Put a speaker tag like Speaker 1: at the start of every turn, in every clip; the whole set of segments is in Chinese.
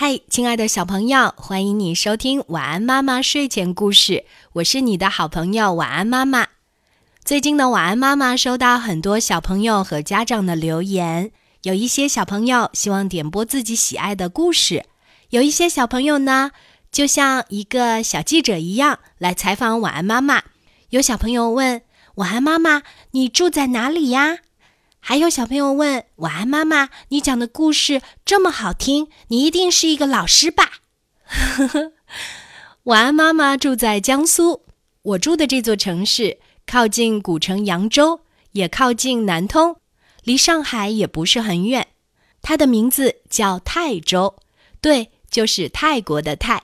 Speaker 1: 嗨，亲爱的小朋友，欢迎你收听晚安妈妈睡前故事。我是你的好朋友晚安妈妈。最近的晚安妈妈收到很多小朋友和家长的留言，有一些小朋友希望点播自己喜爱的故事，有一些小朋友呢，就像一个小记者一样来采访晚安妈妈。有小朋友问晚安妈妈：“你住在哪里呀？”还有小朋友问：“晚安，妈妈，你讲的故事这么好听，你一定是一个老师吧？” 晚安，妈妈住在江苏。我住的这座城市靠近古城扬州，也靠近南通，离上海也不是很远。它的名字叫泰州，对，就是泰国的泰。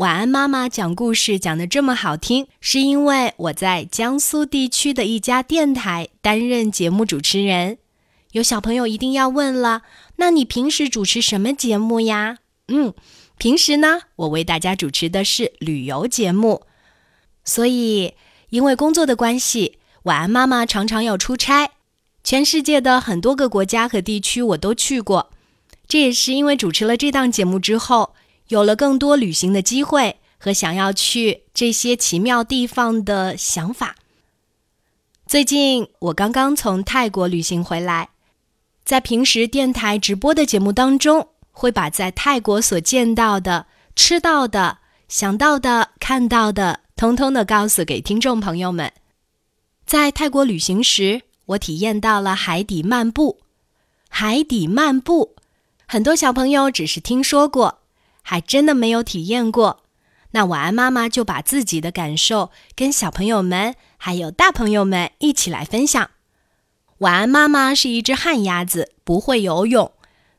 Speaker 1: 晚安，妈妈讲故事讲得这么好听，是因为我在江苏地区的一家电台担任节目主持人。有小朋友一定要问了，那你平时主持什么节目呀？嗯，平时呢，我为大家主持的是旅游节目。所以，因为工作的关系，晚安妈妈常常要出差，全世界的很多个国家和地区我都去过。这也是因为主持了这档节目之后。有了更多旅行的机会和想要去这些奇妙地方的想法。最近我刚刚从泰国旅行回来，在平时电台直播的节目当中，会把在泰国所见到的、吃到的、想到的、看到的，通通的告诉给听众朋友们。在泰国旅行时，我体验到了海底漫步。海底漫步，很多小朋友只是听说过。还真的没有体验过，那晚安妈妈就把自己的感受跟小朋友们还有大朋友们一起来分享。晚安妈妈是一只旱鸭子，不会游泳，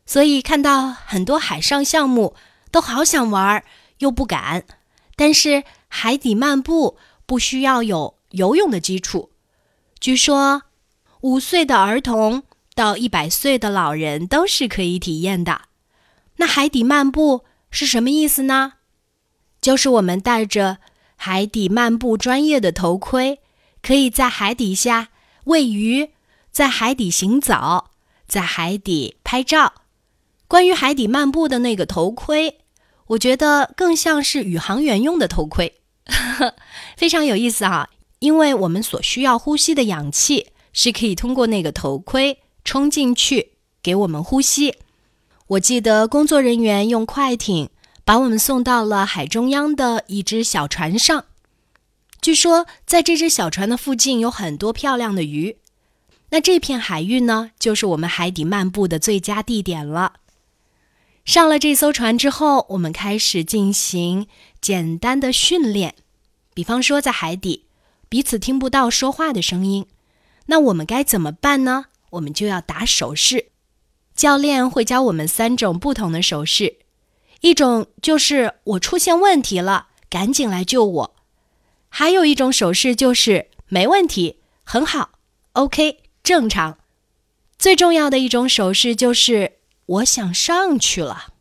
Speaker 1: 所以看到很多海上项目都好想玩，又不敢。但是海底漫步不需要有游泳的基础，据说五岁的儿童到一百岁的老人都是可以体验的。那海底漫步。是什么意思呢？就是我们戴着海底漫步专业的头盔，可以在海底下喂鱼，在海底行走，在海底拍照。关于海底漫步的那个头盔，我觉得更像是宇航员用的头盔，非常有意思啊！因为我们所需要呼吸的氧气是可以通过那个头盔冲进去给我们呼吸。我记得工作人员用快艇把我们送到了海中央的一只小船上。据说，在这只小船的附近有很多漂亮的鱼。那这片海域呢，就是我们海底漫步的最佳地点了。上了这艘船之后，我们开始进行简单的训练，比方说在海底彼此听不到说话的声音，那我们该怎么办呢？我们就要打手势。教练会教我们三种不同的手势，一种就是我出现问题了，赶紧来救我；还有一种手势就是没问题，很好，OK，正常。最重要的一种手势就是我想上去了，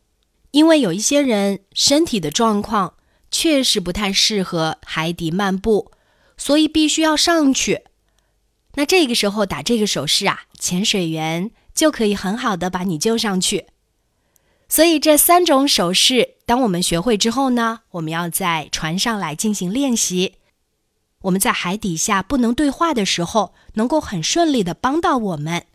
Speaker 1: 因为有一些人身体的状况确实不太适合海底漫步，所以必须要上去。那这个时候打这个手势啊，潜水员。就可以很好的把你救上去。所以这三种手势，当我们学会之后呢，我们要在船上来进行练习。我们在海底下不能对话的时候，能够很顺利的帮到我们。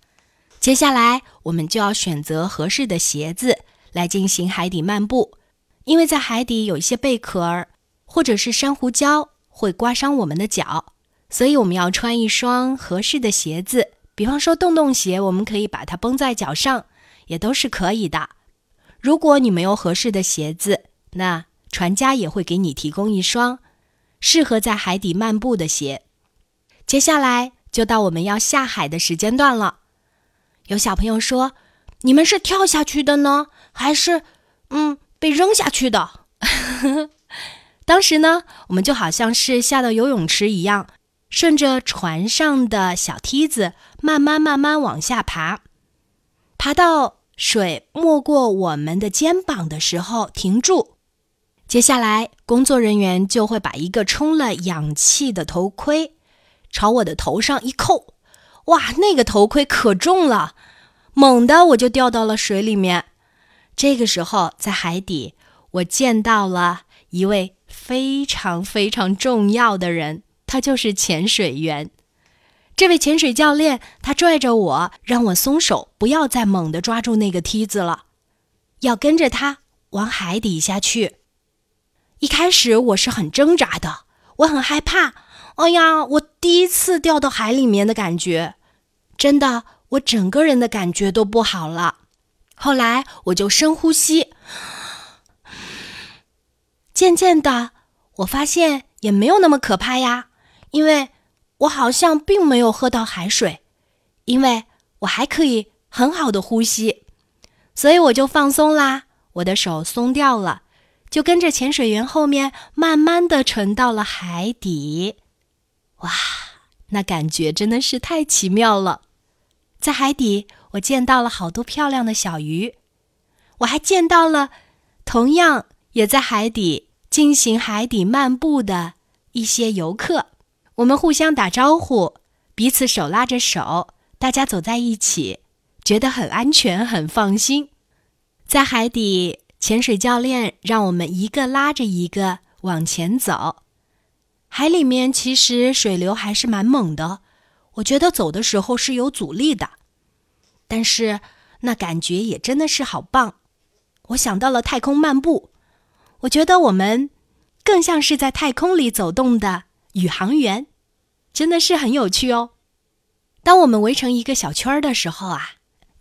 Speaker 1: 接下来，我们就要选择合适的鞋子来进行海底漫步，因为在海底有一些贝壳儿或者是珊瑚礁会刮伤我们的脚，所以我们要穿一双合适的鞋子。比方说洞洞鞋，我们可以把它绷在脚上，也都是可以的。如果你没有合适的鞋子，那船家也会给你提供一双适合在海底漫步的鞋。接下来就到我们要下海的时间段了。有小朋友说：“你们是跳下去的呢，还是嗯被扔下去的？” 当时呢，我们就好像是下到游泳池一样。顺着船上的小梯子，慢慢慢慢往下爬，爬到水没过我们的肩膀的时候停住。接下来，工作人员就会把一个充了氧气的头盔朝我的头上一扣。哇，那个头盔可重了，猛地我就掉到了水里面。这个时候，在海底，我见到了一位非常非常重要的人，他就是潜水员。这位潜水教练，他拽着我，让我松手，不要再猛地抓住那个梯子了，要跟着他往海底下去。一开始我是很挣扎的，我很害怕。哎呀，我第一次掉到海里面的感觉，真的，我整个人的感觉都不好了。后来我就深呼吸，渐渐的，我发现也没有那么可怕呀，因为我好像并没有喝到海水，因为我还可以很好的呼吸，所以我就放松啦，我的手松掉了。就跟着潜水员后面，慢慢的沉到了海底。哇，那感觉真的是太奇妙了！在海底，我见到了好多漂亮的小鱼，我还见到了同样也在海底进行海底漫步的一些游客。我们互相打招呼，彼此手拉着手，大家走在一起，觉得很安全、很放心。在海底。潜水教练让我们一个拉着一个往前走，海里面其实水流还是蛮猛的，我觉得走的时候是有阻力的，但是那感觉也真的是好棒。我想到了太空漫步，我觉得我们更像是在太空里走动的宇航员，真的是很有趣哦。当我们围成一个小圈儿的时候啊，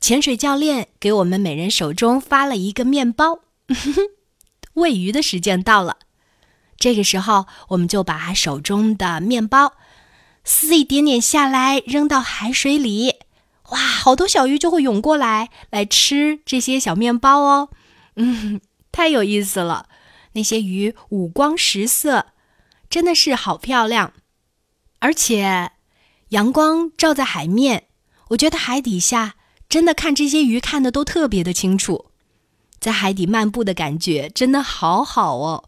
Speaker 1: 潜水教练给我们每人手中发了一个面包。喂鱼的时间到了，这个时候我们就把手中的面包撕一点点下来，扔到海水里。哇，好多小鱼就会涌过来，来吃这些小面包哦。嗯，太有意思了。那些鱼五光十色，真的是好漂亮。而且阳光照在海面，我觉得海底下真的看这些鱼看的都特别的清楚。在海底漫步的感觉真的好好哦。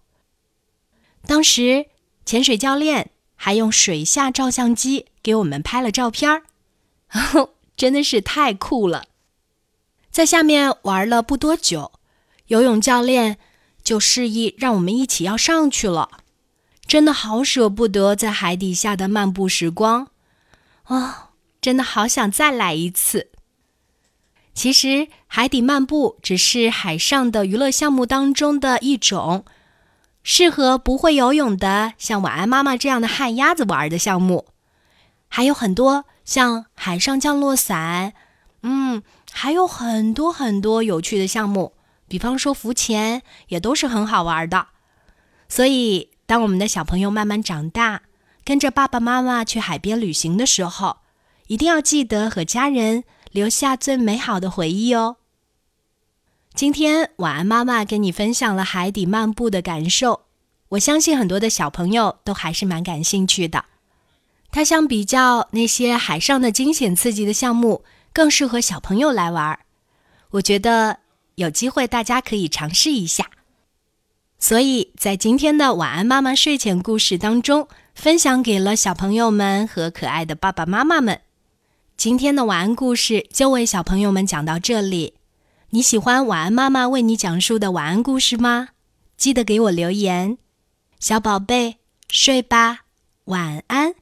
Speaker 1: 当时潜水教练还用水下照相机给我们拍了照片儿，真的是太酷了。在下面玩了不多久，游泳教练就示意让我们一起要上去了。真的好舍不得在海底下的漫步时光，哦，真的好想再来一次。其实，海底漫步只是海上的娱乐项目当中的一种，适合不会游泳的，像晚安妈妈这样的旱鸭子玩的项目。还有很多像海上降落伞，嗯，还有很多很多有趣的项目，比方说浮潜，也都是很好玩的。所以，当我们的小朋友慢慢长大，跟着爸爸妈妈去海边旅行的时候，一定要记得和家人。留下最美好的回忆哦。今天晚安，妈妈跟你分享了海底漫步的感受。我相信很多的小朋友都还是蛮感兴趣的。它相比较那些海上的惊险刺激的项目，更适合小朋友来玩儿。我觉得有机会大家可以尝试一下。所以在今天的晚安妈妈睡前故事当中，分享给了小朋友们和可爱的爸爸妈妈们。今天的晚安故事就为小朋友们讲到这里。你喜欢晚安妈妈为你讲述的晚安故事吗？记得给我留言。小宝贝，睡吧，晚安。